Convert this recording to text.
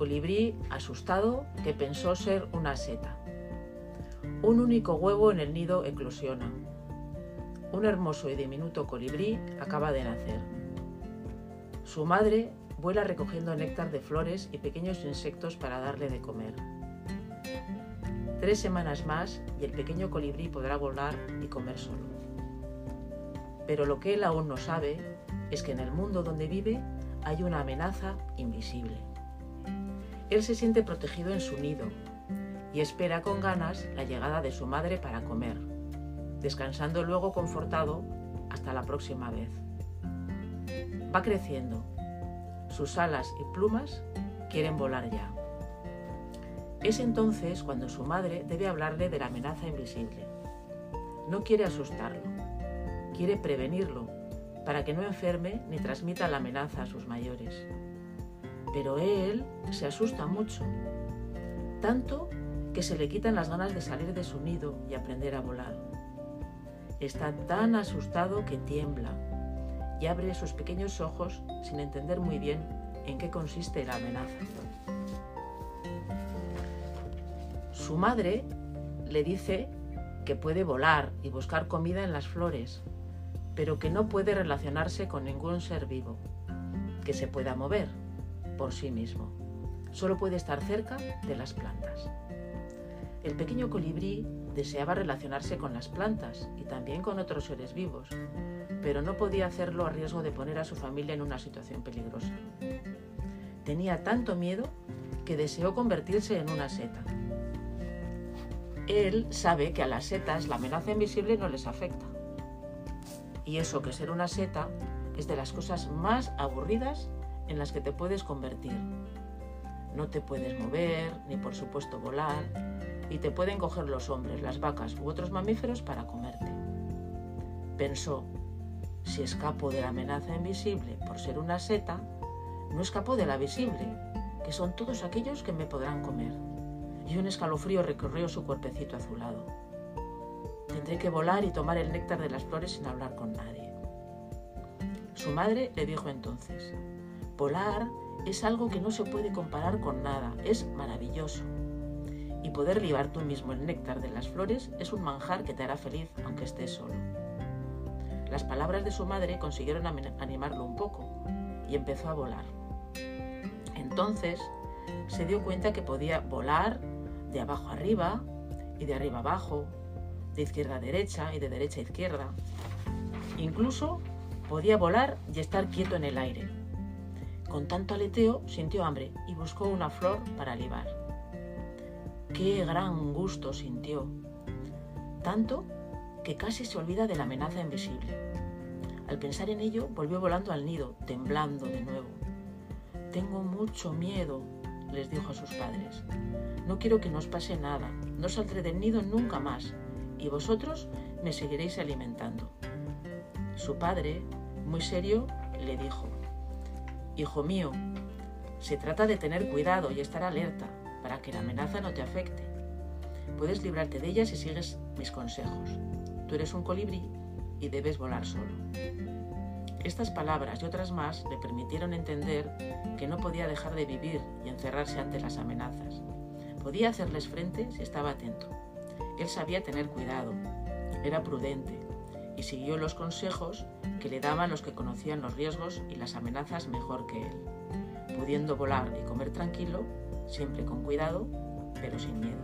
colibrí, asustado, que pensó ser una seta. Un único huevo en el nido eclosiona. Un hermoso y diminuto colibrí acaba de nacer. Su madre vuela recogiendo néctar de flores y pequeños insectos para darle de comer. Tres semanas más y el pequeño colibrí podrá volar y comer solo. Pero lo que él aún no sabe es que en el mundo donde vive hay una amenaza invisible. Él se siente protegido en su nido y espera con ganas la llegada de su madre para comer, descansando luego confortado hasta la próxima vez. Va creciendo. Sus alas y plumas quieren volar ya. Es entonces cuando su madre debe hablarle de la amenaza invisible. No quiere asustarlo, quiere prevenirlo para que no enferme ni transmita la amenaza a sus mayores. Pero él se asusta mucho, tanto que se le quitan las ganas de salir de su nido y aprender a volar. Está tan asustado que tiembla y abre sus pequeños ojos sin entender muy bien en qué consiste la amenaza. Su madre le dice que puede volar y buscar comida en las flores, pero que no puede relacionarse con ningún ser vivo, que se pueda mover por sí mismo. Solo puede estar cerca de las plantas. El pequeño colibrí deseaba relacionarse con las plantas y también con otros seres vivos, pero no podía hacerlo a riesgo de poner a su familia en una situación peligrosa. Tenía tanto miedo que deseó convertirse en una seta. Él sabe que a las setas la amenaza invisible no les afecta. Y eso que ser una seta es de las cosas más aburridas en las que te puedes convertir. No te puedes mover, ni por supuesto volar, y te pueden coger los hombres, las vacas u otros mamíferos para comerte. Pensó, si escapo de la amenaza invisible por ser una seta, no escapo de la visible, que son todos aquellos que me podrán comer. Y un escalofrío recorrió su cuerpecito azulado. Tendré que volar y tomar el néctar de las flores sin hablar con nadie. Su madre le dijo entonces, volar es algo que no se puede comparar con nada, es maravilloso. Y poder libar tú mismo el néctar de las flores es un manjar que te hará feliz aunque estés solo. Las palabras de su madre consiguieron animarlo un poco y empezó a volar. Entonces se dio cuenta que podía volar de abajo arriba y de arriba abajo, de izquierda a derecha y de derecha a izquierda. Incluso podía volar y estar quieto en el aire. Con tanto aleteo sintió hambre y buscó una flor para libar. Qué gran gusto sintió. Tanto que casi se olvida de la amenaza invisible. Al pensar en ello, volvió volando al nido, temblando de nuevo. Tengo mucho miedo, les dijo a sus padres. No quiero que nos pase nada, no saldré del nido nunca más, y vosotros me seguiréis alimentando. Su padre, muy serio, le dijo, Hijo mío, se trata de tener cuidado y estar alerta para que la amenaza no te afecte. Puedes librarte de ella si sigues mis consejos. Tú eres un colibrí y debes volar solo. Estas palabras y otras más le permitieron entender que no podía dejar de vivir y encerrarse ante las amenazas. Podía hacerles frente si estaba atento. Él sabía tener cuidado, era prudente y siguió los consejos que le daban los que conocían los riesgos y las amenazas mejor que él, pudiendo volar y comer tranquilo, siempre con cuidado, pero sin miedo.